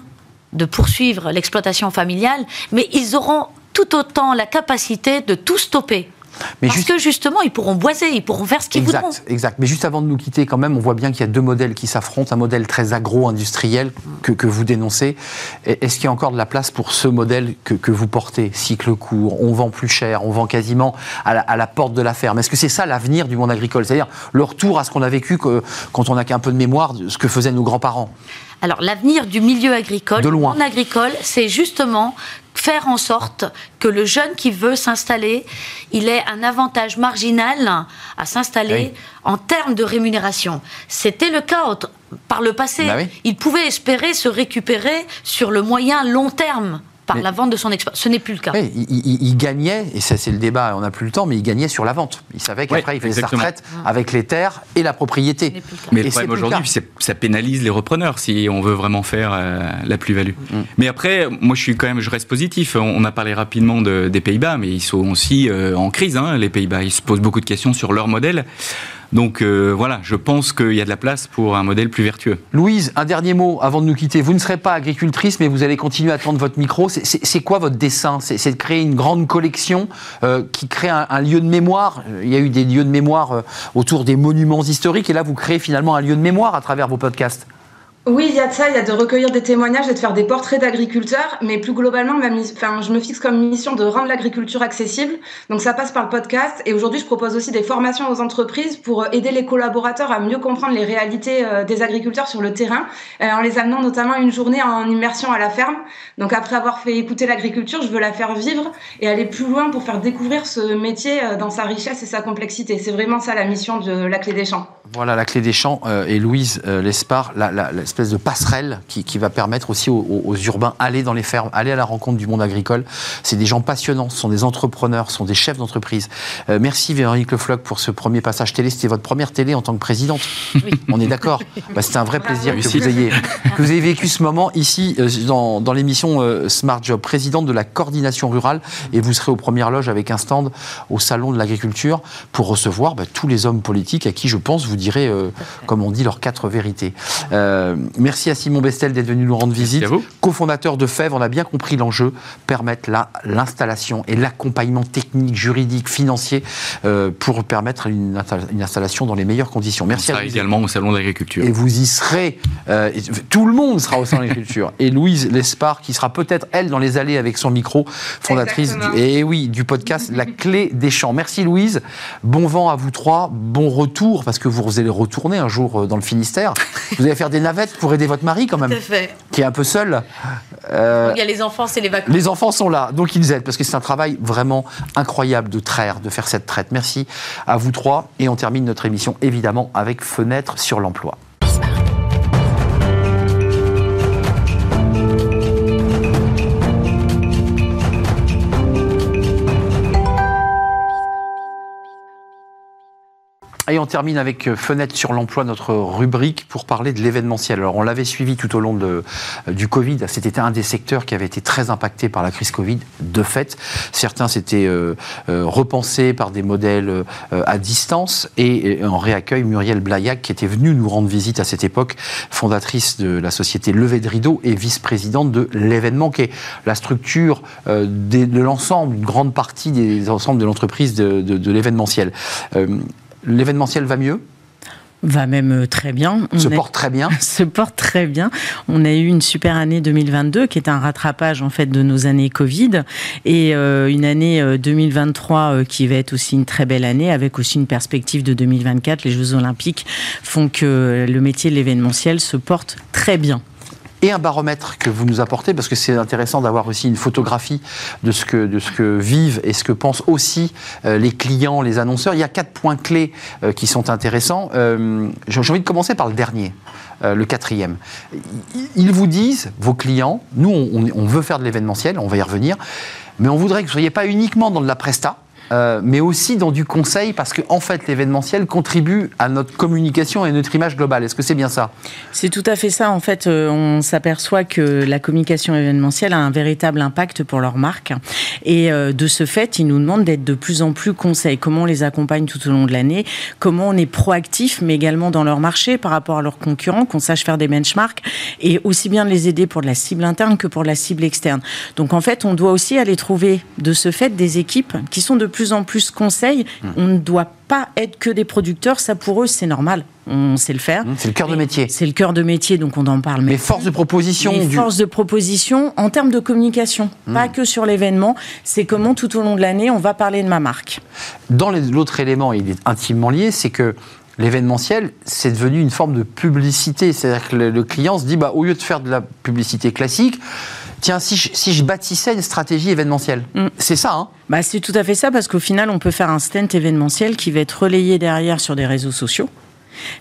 de poursuivre l'exploitation familiale, mais ils auront tout autant la capacité de tout stopper. Parce que justement, ils pourront boiser, ils pourront faire ce qu'ils voudront. Exact. Mais juste avant de nous quitter, quand même, on voit bien qu'il y a deux modèles qui s'affrontent. Un modèle très agro-industriel que, que, vous dénoncez. Est-ce qu'il y a encore de la place pour ce modèle que, que, vous portez Cycle court, on vend plus cher, on vend quasiment à la, à la porte de la ferme? Est-ce que c'est ça l'avenir du monde agricole? C'est-à-dire le retour à ce qu'on a vécu que, quand on n'a qu'un peu de mémoire, de ce que faisaient nos grands-parents? Alors l'avenir du milieu agricole, monde agricole, c'est justement faire en sorte que le jeune qui veut s'installer, il ait un avantage marginal à s'installer en termes de rémunération. C'était le cas par le passé. Bah il pouvait espérer se récupérer sur le moyen long terme par la vente de son expérience. Ce n'est plus le cas. il, gagnait, et ça c'est le débat, on n'a plus le temps, mais il gagnait sur la vente. Il savait qu'après il faisait sa retraite avec les terres et la propriété. Mais le problème aujourd'hui, ça pénalise les repreneurs si on veut vraiment faire euh, la plus-value. Mm. Mais après, moi je suis quand même, je reste positif. On, a parlé rapidement des Pays-Bas, mais ils sont aussi euh, en crise. Hein, les Pays-Bas, ils se posent beaucoup de questions sur leur modèle. Donc voilà, je pense qu'il y a de la place pour un modèle plus vertueux. Louise, un dernier mot avant de nous quitter. Vous ne serez pas agricultrice, mais vous allez continuer à tendre votre micro. C'est quoi votre dessin? C'est de créer une grande collection qui crée un, un, lieu de mémoire? Il y a eu des lieux de mémoire autour des monuments historiques, et là, vous créez finalement un lieu de mémoire à travers vos podcasts. Oui, il y a de ça, il y a de recueillir des témoignages et de faire des portraits d'agriculteurs, mais plus globalement, je me fixe comme mission de rendre l'agriculture accessible. Donc ça passe par le podcast et aujourd'hui, je propose aussi des formations aux entreprises pour euh, aider les collaborateurs à mieux comprendre les réalités euh, des agriculteurs sur le terrain, euh, en les amenant notamment une journée en immersion à la ferme. Donc après avoir fait écouter l'agriculture, je veux la faire vivre et aller plus loin pour faire découvrir ce métier dans sa richesse et sa complexité. C'est vraiment ça la mission de la clé des champs. Voilà, la clé des champs et Louise Lespard, la, la espèce de passerelle qui, va permettre aussi aux, urbains aller dans les fermes, aller à la rencontre du monde agricole. C'est des gens passionnants, ce sont des entrepreneurs, ce sont des chefs d'entreprise. Euh, merci Véronique Le pour ce premier passage télé. C'était votre première télé en tant que présidente. On est d'accord. Bah, C'était un vrai plaisir que vous, ayez, que vous ayez vécu ce moment ici euh, dans, dans l'émission euh, Smart Job, présidente de la coordination rurale. Et vous serez aux premières loges avec un stand au salon de l'agriculture pour recevoir bah, tous les hommes politiques à qui je pense vous direz, comme on dit, leurs quatre vérités. Merci à Simon Bestel d'être venu nous rendre visite. Cofondateur de FEV, on a bien compris l'enjeu, permettre l'installation et l'accompagnement technique, juridique, financier euh, pour permettre une, installation dans les meilleures conditions. Merci on sera également au Salon d'agriculture. Et vous y serez. Euh, tout le monde sera au Salon d'agriculture. *laughs* et Louise Lespard, qui sera peut-être, elle, dans les allées avec son micro, fondatrice du, et eh oui, du podcast La Clé des Champs. Merci Louise. Bon vent à vous trois. Bon retour, parce que vous allez retourner un jour euh, dans le Finistère. Vous allez faire des navettes pour aider votre mari quand même, qui est un peu seul. Euh, il y a les enfants, c'est les vacances. Les enfants sont là, donc ils aident, parce que c'est un travail vraiment incroyable de traire, de faire cette traite. Merci à vous trois, et on termine notre émission évidemment avec Fenêtre sur l'emploi. Et on termine avec euh, Fenêtre sur l'emploi, notre rubrique pour parler de l'événementiel. Alors on l'avait suivi tout au long de, euh, du Covid. C'était un des secteurs qui avait été très impacté par la crise Covid. De fait, certains s'étaient euh, repensés par des modèles à distance. Et, en réaccueil Muriel Blaillac, qui était venue nous rendre visite à cette époque, fondatrice de la société Levé de Rideau et vice-présidente de l'événement, qui est la structure de l'ensemble, une grande partie des ensembles de l'entreprise de, de l'événementiel. L'événementiel va mieux? Va même euh, très bien. On se porte très bien. *laughs* se porte très bien. On a eu une super année 2022 qui est un rattrapage en fait de nos années Covid et euh, une année 2023 euh, qui va être aussi une très belle année avec aussi une perspective de 2024. Les Jeux Olympiques font que le métier de l'événementiel se porte très bien et un baromètre que vous nous apportez, parce que c'est intéressant d'avoir aussi une photographie de ce, que, de ce que vivent et ce que pensent aussi euh, les clients, les annonceurs. Il y a quatre points clés euh, qui sont intéressants. Euh, j'ai envie de commencer par le dernier. le quatrième. Ils vous disent, vos clients, nous on, veut faire de l'événementiel, on va y revenir, mais on voudrait que vous ne soyez pas uniquement dans de la presta, euh, mais aussi dans du conseil, parce qu'en en fait, l'événementiel contribue à notre communication et notre image globale. Est-ce que c'est bien ça? C'est tout à fait ça. En fait, euh, on s'aperçoit que la communication événementielle a un véritable impact pour leur marque. Et euh, de ce fait, ils nous demandent d'être de plus en plus conseils. Comment on les accompagne tout au long de l'année? Comment on est proactif, mais également dans leur marché par rapport à leurs concurrents, qu'on sache faire des benchmarks et aussi bien de les aider pour la cible interne que pour la cible externe. Donc en fait, on doit aussi aller trouver de ce fait des équipes qui sont de plus en plus conseillent. Mmh. On ne doit pas être que des producteurs, ça pour eux c'est normal, on sait le faire. Mmh, c'est le cœur de métier. C'est le cœur de métier, donc on en parle. Mais force de proposition. Mais force de proposition en termes de communication, mmh. pas que sur l'événement, c'est comment tout au long de l'année on va parler de ma marque. Dans l'autre élément, il est intimement lié, c'est que l'événementiel, c'est devenu une forme de publicité. C'est-à-dire que le, client se dit, bah, au lieu de faire de la publicité classique, tiens, si je, bâtissais une stratégie événementielle. Mm. C'est ça, hein? Bah, C'est tout à fait ça, parce qu'au final, on peut faire un stand événementiel qui va être relayé derrière sur des réseaux sociaux.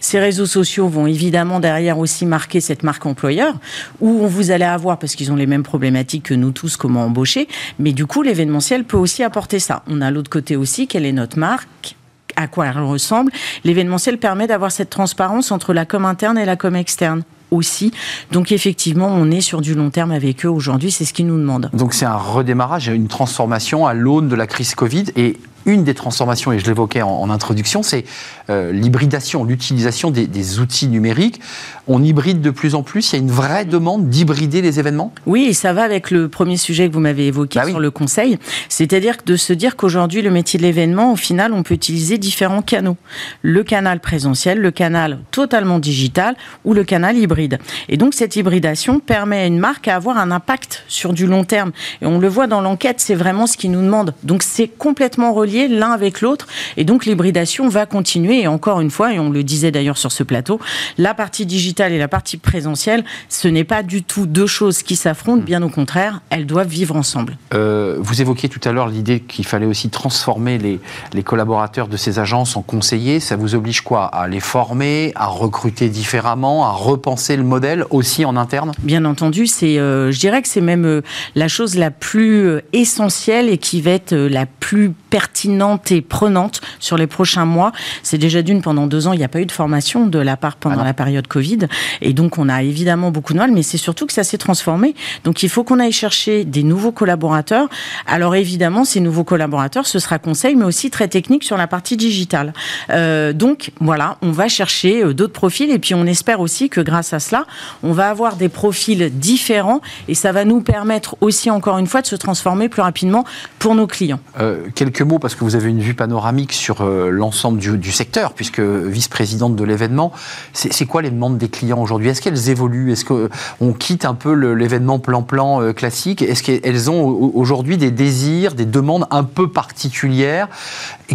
Ces réseaux sociaux vont évidemment derrière aussi marquer cette marque employeur, où vous allez avoir, parce qu'ils ont les mêmes problématiques que nous tous, comment embaucher, mais du coup, l'événementiel peut aussi apporter ça. On a l'autre côté aussi, quelle est notre marque à quoi elle ressemble. L'événementiel permet d'avoir cette transparence entre la com interne et la com externe aussi. Donc effectivement, on est sur du long terme avec eux aujourd'hui, c'est ce qu'ils nous demandent. Donc c'est un redémarrage, une transformation à l'aune de la crise Covid et une des transformations, et je l'évoquais en, introduction, c'est euh, l'hybridation, l'utilisation des, outils numériques. On hybride de plus en plus. Il y a une vraie demande d'hybrider les événements? Oui, et ça va avec le premier sujet que vous m'avez évoqué bah sur le conseil. C'est-à-dire de se dire qu'aujourd'hui, le métier de l'événement, au final, on peut utiliser différents canaux. Le canal présentiel, le canal totalement digital ou le canal hybride. Et donc, cette hybridation permet à une marque à avoir un impact sur du long terme. Et on le voit dans l'enquête, c'est vraiment ce qui nous demande. Donc, c'est complètement relié l'un avec l'autre. Et donc l'hybridation va continuer. Et encore une fois, et on le disait d'ailleurs sur ce plateau, la partie digitale et la partie présentielle, ce n'est pas du tout deux choses qui s'affrontent. Bien au contraire, elles doivent vivre ensemble. Euh, vous évoquiez tout à l'heure l'idée qu'il fallait aussi transformer les, les collaborateurs de ces agences en conseillers. Ça vous oblige quoi? À les former, à recruter différemment, à repenser le modèle aussi en interne? Bien entendu, c'est, euh, je dirais que c'est même euh, la chose la plus essentielle et qui va être la plus pertinente et prenante sur les prochains mois. C'est déjà d'une, pendant deux ans, il n'y a pas eu de formation de la part pendant ah la période Covid. Et donc, on a évidemment beaucoup de mal, mais c'est surtout que ça s'est transformé. Donc, il faut qu'on aille chercher des nouveaux collaborateurs. Alors, évidemment, ces nouveaux collaborateurs, ce sera conseil, mais aussi très technique sur la partie digitale. Euh, donc, voilà, on va chercher euh, d'autres profils. Et puis, on espère aussi que grâce à cela, on va avoir des profils différents et ça va nous permettre aussi, encore une fois, de se transformer plus rapidement pour nos clients. Euh, quelques mots, parce que vous avez une vue panoramique sur euh, l'ensemble du, secteur, puisque vice-présidente de l'événement, c'est quoi les demandes des clients aujourd'hui? Est-ce qu'elles évoluent? Est-ce qu'on quitte un peu l'événement plan-plan euh, classique? Est-ce qu'elles ont aujourd'hui des désirs, des demandes un peu particulières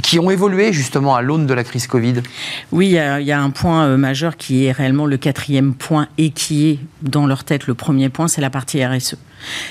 qui ont évolué justement à l'aune de la crise Covid? Oui, il y, a un point euh, majeur qui est réellement le quatrième point et qui est dans leur tête le premier point, c'est la partie RSE.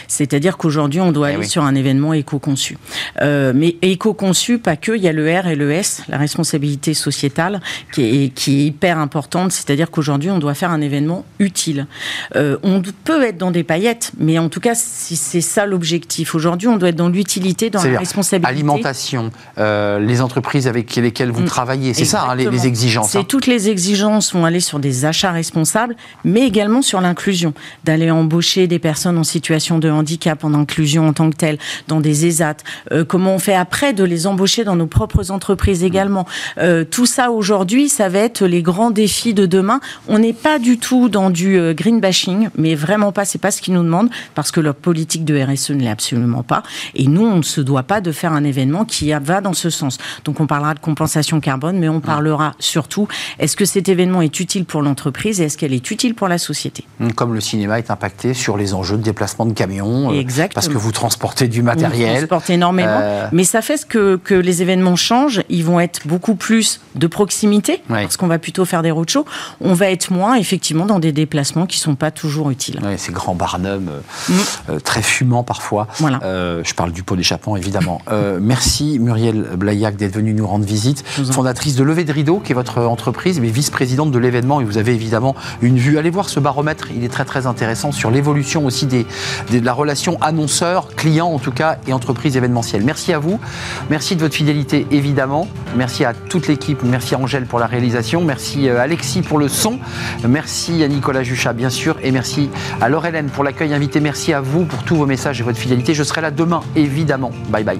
C'est-à-dire qu'aujourd'hui, on doit eh aller sur un événement éco-conçu. Euh, mais éco-conçu, pas que, il y a le R et le S, la responsabilité sociétale, qui est, qui est hyper importante. C'est-à-dire qu'aujourd'hui, on doit faire un événement utile. Euh, on peut être dans des paillettes, mais en tout cas, si c'est ça l'objectif. Aujourd'hui, on doit être dans l'utilité, dans la responsabilité. Alimentation, euh, les entreprises avec lesquelles vous mm. travaillez, c'est ça, hein, les, exigences. C'est hein. toutes les exigences vont aller sur des achats responsables, mais également sur l'inclusion, d'aller embaucher des personnes en situation de handicap, en inclusion en tant que telle, dans des ESAT, euh, comment on fait après de les embaucher dans nos propres entreprises également? Euh, tout ça aujourd'hui, ça va être les grands défis de demain. On n'est pas du tout dans du euh, green bashing, mais vraiment pas, c'est pas ce qu'ils nous demandent, parce que leur politique de RSE ne l'est absolument pas. Et nous, on ne se doit pas de faire un événement qui va dans ce sens. Donc on parlera de compensation carbone, mais on parlera surtout, est-ce que cet événement est utile pour l'entreprise et est-ce qu'elle est utile pour la société? Comme le cinéma est impacté sur les enjeux de déplacement de camions, euh, parce que vous transportez du matériel. Vous transportez énormément, euh, mais ça fait que, que les événements changent. Ils vont être beaucoup plus de proximité, parce qu'on va plutôt faire des roadshows. On va être moins, effectivement, dans des déplacements qui ne sont pas toujours utiles. ces grands barnums, euh, mm. très fumants parfois. Voilà. je parle du pot d'échappement, évidemment. merci Muriel Blaillac d'être venue nous rendre visite, fondatrice de Levé de Rideau, qui est votre entreprise, mais vice-présidente de l'événement. Et vous avez évidemment une vue. Allez voir ce baromètre, il est très très intéressant sur l'évolution aussi des, de la relation annonceur-client en tout cas et entreprise événementielle. Merci à vous, merci de votre fidélité évidemment, merci à toute l'équipe, merci à Angèle pour la réalisation, merci à euh, Alexis pour le son, merci à Nicolas Juchat bien sûr et merci à Laure Hélène pour l'accueil invité, merci à vous pour tous vos messages et votre fidélité. Je serai là demain évidemment. Bye bye.